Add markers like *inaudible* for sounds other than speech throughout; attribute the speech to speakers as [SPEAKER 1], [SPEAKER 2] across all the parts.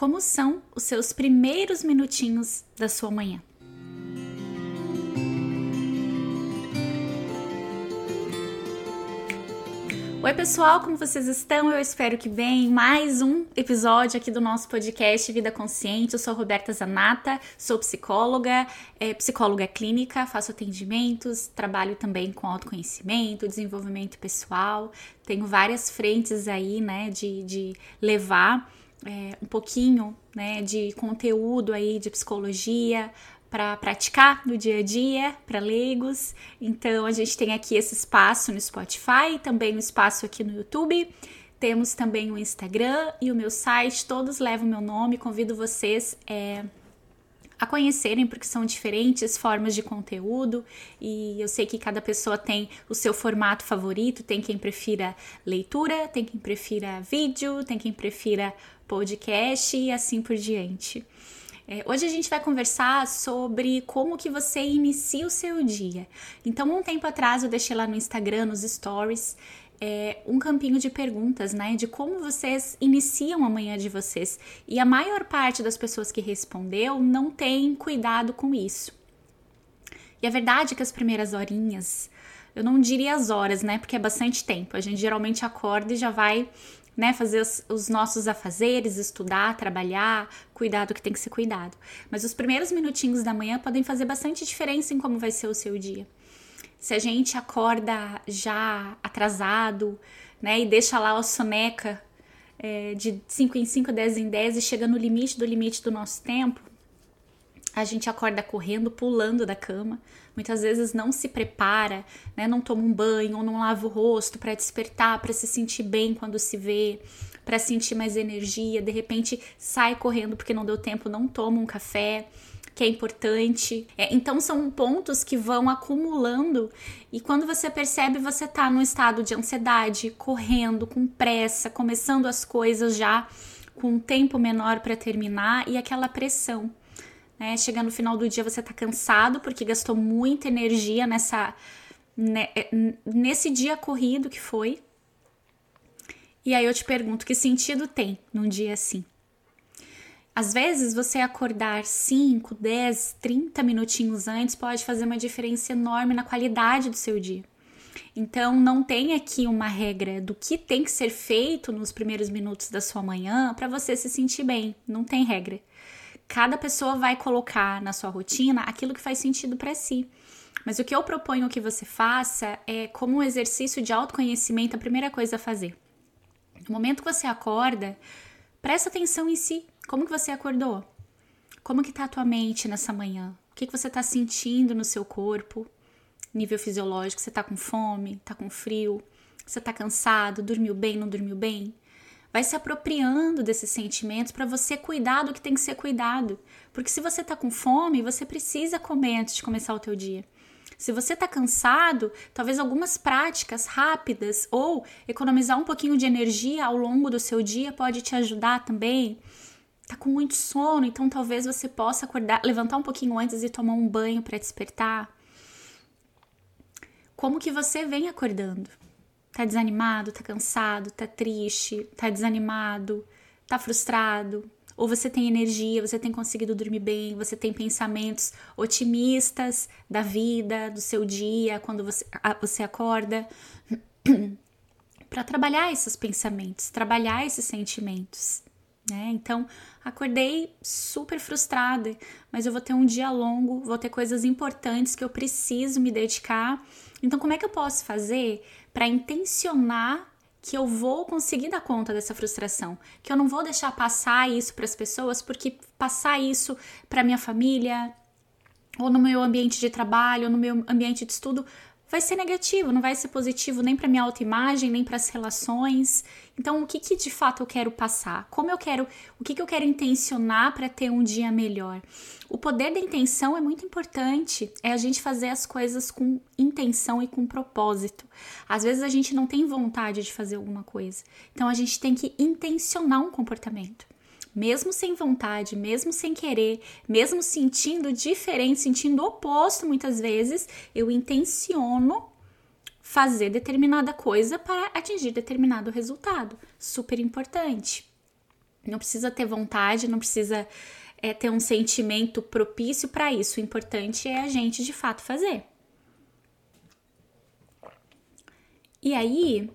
[SPEAKER 1] como são os seus primeiros minutinhos da sua manhã. Oi, pessoal, como vocês estão? Eu espero que bem. Mais um episódio aqui do nosso podcast Vida Consciente. Eu sou Roberta Zanata, sou psicóloga, é, psicóloga clínica, faço atendimentos, trabalho também com autoconhecimento, desenvolvimento pessoal. Tenho várias frentes aí, né, de, de levar é, um pouquinho, né, de conteúdo aí de psicologia para praticar no dia a dia, para leigos. Então a gente tem aqui esse espaço no Spotify, também um espaço aqui no YouTube. Temos também o Instagram e o meu site, todos levam meu nome. Convido vocês é, a conhecerem, porque são diferentes formas de conteúdo e eu sei que cada pessoa tem o seu formato favorito. Tem quem prefira leitura, tem quem prefira vídeo, tem quem prefira podcast e assim por diante. É, hoje a gente vai conversar sobre como que você inicia o seu dia. Então, um tempo atrás eu deixei lá no Instagram, nos stories, é, um campinho de perguntas, né? De como vocês iniciam a manhã de vocês. E a maior parte das pessoas que respondeu não tem cuidado com isso. E a verdade é que as primeiras horinhas, eu não diria as horas, né? Porque é bastante tempo. A gente geralmente acorda e já vai né, fazer os, os, nossos afazeres, estudar, trabalhar, cuidar do que tem que ser cuidado. Mas os primeiros minutinhos da manhã podem fazer bastante diferença em como vai ser o seu dia. Se a gente acorda já atrasado, né, e deixa lá a soneca é, de 5 em 5, 10 em 10 e chega no limite do limite do nosso tempo, a gente acorda correndo, pulando da cama, muitas vezes não se prepara, né? não toma um banho ou não lava o rosto para despertar, para se sentir bem quando se vê, para sentir mais energia, de repente sai correndo porque não deu tempo, não toma um café, que é importante. É, então são pontos que vão acumulando e quando você percebe, você tá num estado de ansiedade, correndo, com pressa, começando as coisas já com um tempo menor para terminar e aquela pressão né? Chega no final do dia você tá cansado porque gastou muita energia nessa né, é, nesse dia corrido que foi. E aí eu te pergunto, que sentido tem num dia assim? Às vezes você acordar 5, 10, 30 minutinhos antes pode fazer uma diferença enorme na qualidade do seu dia. Então não tem aqui uma regra do que tem que ser feito nos primeiros minutos da sua manhã para você se sentir bem. Não tem regra cada pessoa vai colocar na sua rotina aquilo que faz sentido para si. Mas o que eu proponho que você faça é como um exercício de autoconhecimento, a primeira coisa a fazer. No momento que você acorda, presta atenção em si. Como que você acordou? Como que tá a tua mente nessa manhã? O que, que você tá sentindo no seu corpo? Nível fisiológico, você tá com fome, tá com frio, você tá cansado, dormiu bem, não dormiu bem? Vai se apropriando desses sentimentos para você cuidar do que tem que ser cuidado. Porque se você está com fome, você precisa comer antes de começar o teu dia. Se você está cansado, talvez algumas práticas rápidas ou economizar um pouquinho de energia ao longo do seu dia pode te ajudar também. Tá com muito sono, então talvez você possa acordar, levantar um pouquinho antes e tomar um banho para despertar. Como que você vem acordando? Tá desanimado, tá cansado, tá triste, tá desanimado, tá frustrado, ou você tem energia, você tem conseguido dormir bem, você tem pensamentos otimistas da vida, do seu dia, quando você, você acorda. *clears throat* para trabalhar esses pensamentos, trabalhar esses sentimentos. Né? Então, acordei super frustrada, mas eu vou ter um dia longo, vou ter coisas importantes que eu preciso me dedicar. Então, como é que eu posso fazer para intencionar que eu vou conseguir dar conta dessa frustração, que eu não vou deixar passar isso para as pessoas, porque passar isso para minha família, ou no meu ambiente de trabalho, ou no meu ambiente de estudo, vai ser negativo, não vai ser positivo nem para minha autoimagem, nem para as relações. Então, o que, que de fato eu quero passar? Como eu quero, o que, que eu quero intencionar para ter um dia melhor? O poder da intenção é muito importante, é a gente fazer as coisas com intenção e com propósito. Às vezes a gente não tem vontade de fazer alguma coisa, então a gente tem que intencionar um comportamento mesmo sem vontade, mesmo sem querer, mesmo sentindo diferente, sentindo oposto muitas vezes, eu intenciono fazer determinada coisa para atingir determinado resultado. Super importante. Não precisa ter vontade, não precisa é, ter um sentimento propício para isso. O importante é a gente de fato fazer. E aí,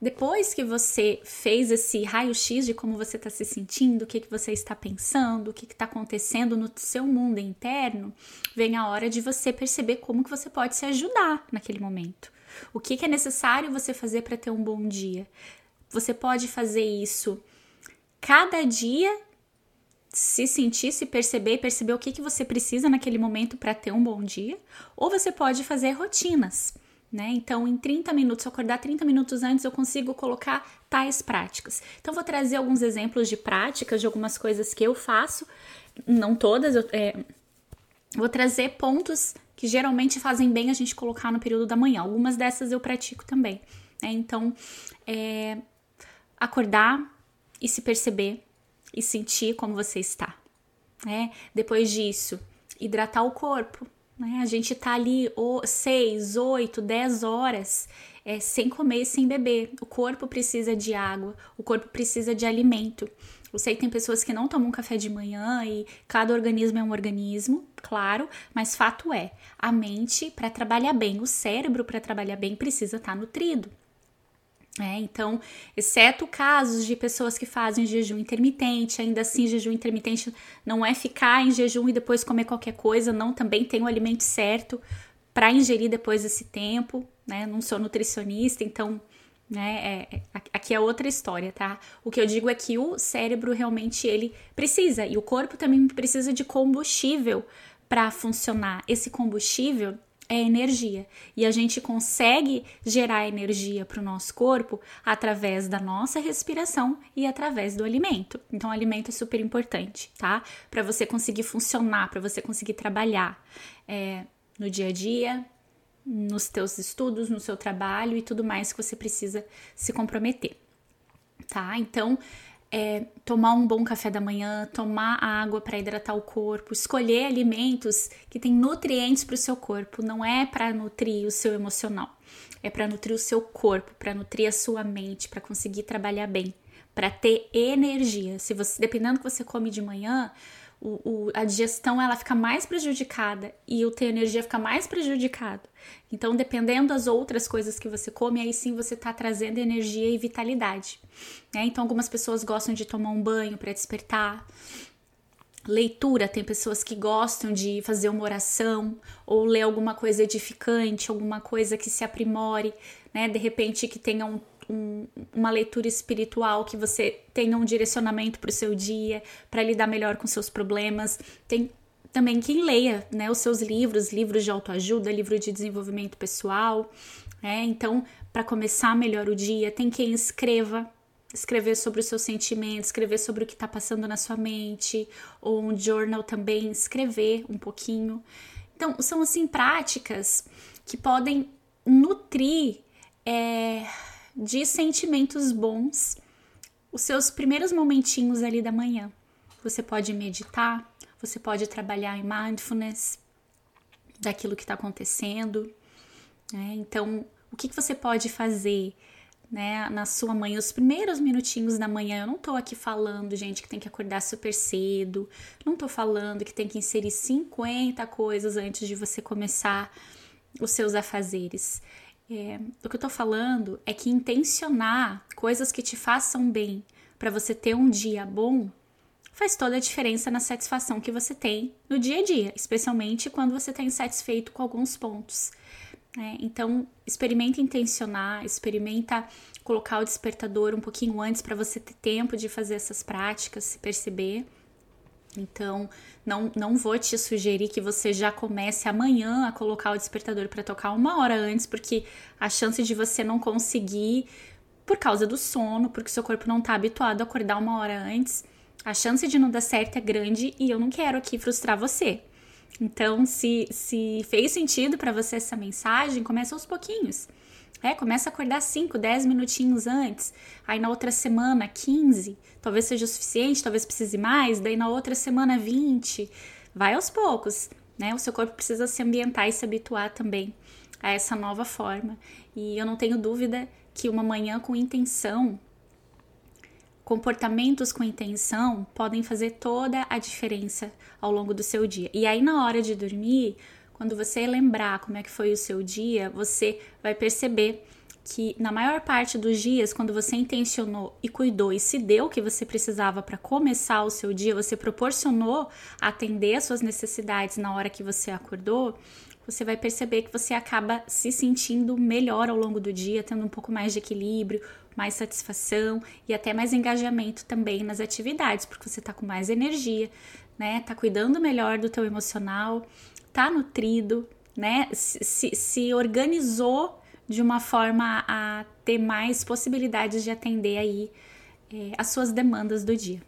[SPEAKER 1] depois que você fez esse raio-x de como você está se sentindo, o que, que você está pensando, o que está acontecendo no seu mundo interno, vem a hora de você perceber como que você pode se ajudar naquele momento. O que, que é necessário você fazer para ter um bom dia? Você pode fazer isso cada dia, se sentir, se perceber, perceber o que, que você precisa naquele momento para ter um bom dia, ou você pode fazer rotinas né? Então, em 30 minutos, se eu acordar 30 minutos antes, eu consigo colocar tais práticas. Então, vou trazer alguns exemplos de práticas, de algumas coisas que eu faço, não todas, eu, é, vou trazer pontos que geralmente fazem bem a gente colocar no período da manhã. Algumas dessas eu pratico também. Né? Então, é, acordar e se perceber e sentir como você está. Né? Depois disso, hidratar o corpo. Né? A gente tá ali 6, 8, 10 horas é, sem comer sem beber. O corpo precisa de água, o corpo precisa de alimento. Eu sei que tem pessoas que não tomam café de manhã e cada organismo é um organismo, claro, mas fato é, a mente para trabalhar bem, o cérebro para trabalhar bem precisa estar tá nutrido. É, então, exceto casos de pessoas que fazem jejum intermitente, ainda assim, jejum intermitente não é ficar em jejum e depois comer qualquer coisa, não, também tem o alimento certo para ingerir depois desse tempo, né? Não sou nutricionista, então, né, é, é, aqui é outra história, tá? O que eu digo é que o cérebro realmente ele precisa e o corpo também precisa de combustível para funcionar. Esse combustível é energia. E a gente consegue gerar energia para o nosso corpo através da nossa respiração e através do alimento. Então, o alimento é super importante, tá? Para você conseguir funcionar, para você conseguir trabalhar é, no dia a dia, nos teus estudos, no seu trabalho e tudo mais que você precisa se comprometer, tá? Então, é, tomar um bom café da manhã, tomar água para hidratar o corpo, escolher alimentos que têm nutrientes para o seu corpo, não é para nutrir o seu emocional, é para nutrir o seu corpo, para nutrir a sua mente, para conseguir trabalhar bem, para ter energia. Se você, dependendo do que você come de manhã, o, o, a digestão ela fica mais prejudicada e o ter energia fica mais prejudicado. Então, dependendo das outras coisas que você come, aí sim você está trazendo energia e vitalidade. Né? Então, algumas pessoas gostam de tomar um banho para despertar. Leitura, tem pessoas que gostam de fazer uma oração ou ler alguma coisa edificante, alguma coisa que se aprimore, né? De repente que tenha um um, uma leitura espiritual, que você tenha um direcionamento para o seu dia, para lidar melhor com seus problemas. Tem também quem leia né, os seus livros, livros de autoajuda, livro de desenvolvimento pessoal. Né? Então, para começar melhor o dia, tem quem escreva, escrever sobre os seus sentimentos, escrever sobre o que está passando na sua mente, ou um journal também, escrever um pouquinho. Então, são assim práticas que podem nutrir é, de sentimentos bons os seus primeiros momentinhos ali da manhã. Você pode meditar, você pode trabalhar em mindfulness daquilo que está acontecendo. Né? Então, o que, que você pode fazer né, na sua manhã, os primeiros minutinhos da manhã? Eu não estou aqui falando, gente, que tem que acordar super cedo, não estou falando que tem que inserir 50 coisas antes de você começar os seus afazeres. É, o que eu tô falando é que intencionar coisas que te façam bem para você ter um dia bom faz toda a diferença na satisfação que você tem no dia a dia, especialmente quando você está insatisfeito com alguns pontos. Né? Então, experimenta intencionar, experimenta colocar o despertador um pouquinho antes para você ter tempo de fazer essas práticas, se perceber. Então, não, não vou te sugerir que você já comece amanhã a colocar o despertador para tocar uma hora antes, porque a chance de você não conseguir por causa do sono, porque seu corpo não está habituado a acordar uma hora antes, a chance de não dar certo é grande e eu não quero aqui frustrar você. Então, se, se fez sentido para você essa mensagem, comece aos pouquinhos. É, começa a acordar 5, 10 minutinhos antes. Aí na outra semana, 15. Talvez seja o suficiente, talvez precise mais. Daí na outra semana, 20. Vai aos poucos, né? O seu corpo precisa se ambientar e se habituar também a essa nova forma. E eu não tenho dúvida que uma manhã com intenção comportamentos com intenção podem fazer toda a diferença ao longo do seu dia. E aí, na hora de dormir, quando você lembrar como é que foi o seu dia, você vai perceber que na maior parte dos dias, quando você intencionou e cuidou e se deu o que você precisava para começar o seu dia, você proporcionou atender as suas necessidades na hora que você acordou, você vai perceber que você acaba se sentindo melhor ao longo do dia, tendo um pouco mais de equilíbrio, mais satisfação e até mais engajamento também nas atividades, porque você tá com mais energia, né? Tá cuidando melhor do teu emocional, tá nutrido, né? Se, se organizou de uma forma a ter mais possibilidades de atender aí é, as suas demandas do dia.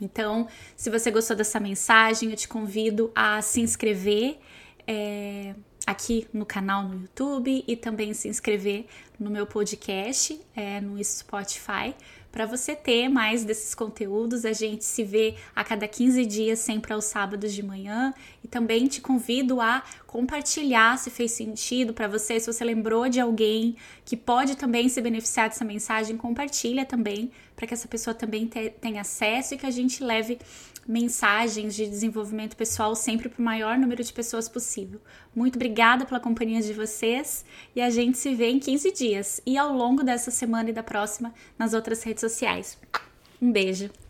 [SPEAKER 1] Então, se você gostou dessa mensagem, eu te convido a se inscrever é, aqui no canal no YouTube e também se inscrever no meu podcast é, no Spotify para você ter mais desses conteúdos. A gente se vê a cada 15 dias, sempre aos sábados de manhã. E também te convido a compartilhar se fez sentido para você, se você lembrou de alguém que pode também se beneficiar dessa mensagem, compartilha também para que essa pessoa também tenha acesso e que a gente leve mensagens de desenvolvimento pessoal sempre para o maior número de pessoas possível. Muito obrigada pela companhia de vocês e a gente se vê em 15 dias e ao longo dessa semana e da próxima nas outras redes sociais. Um beijo!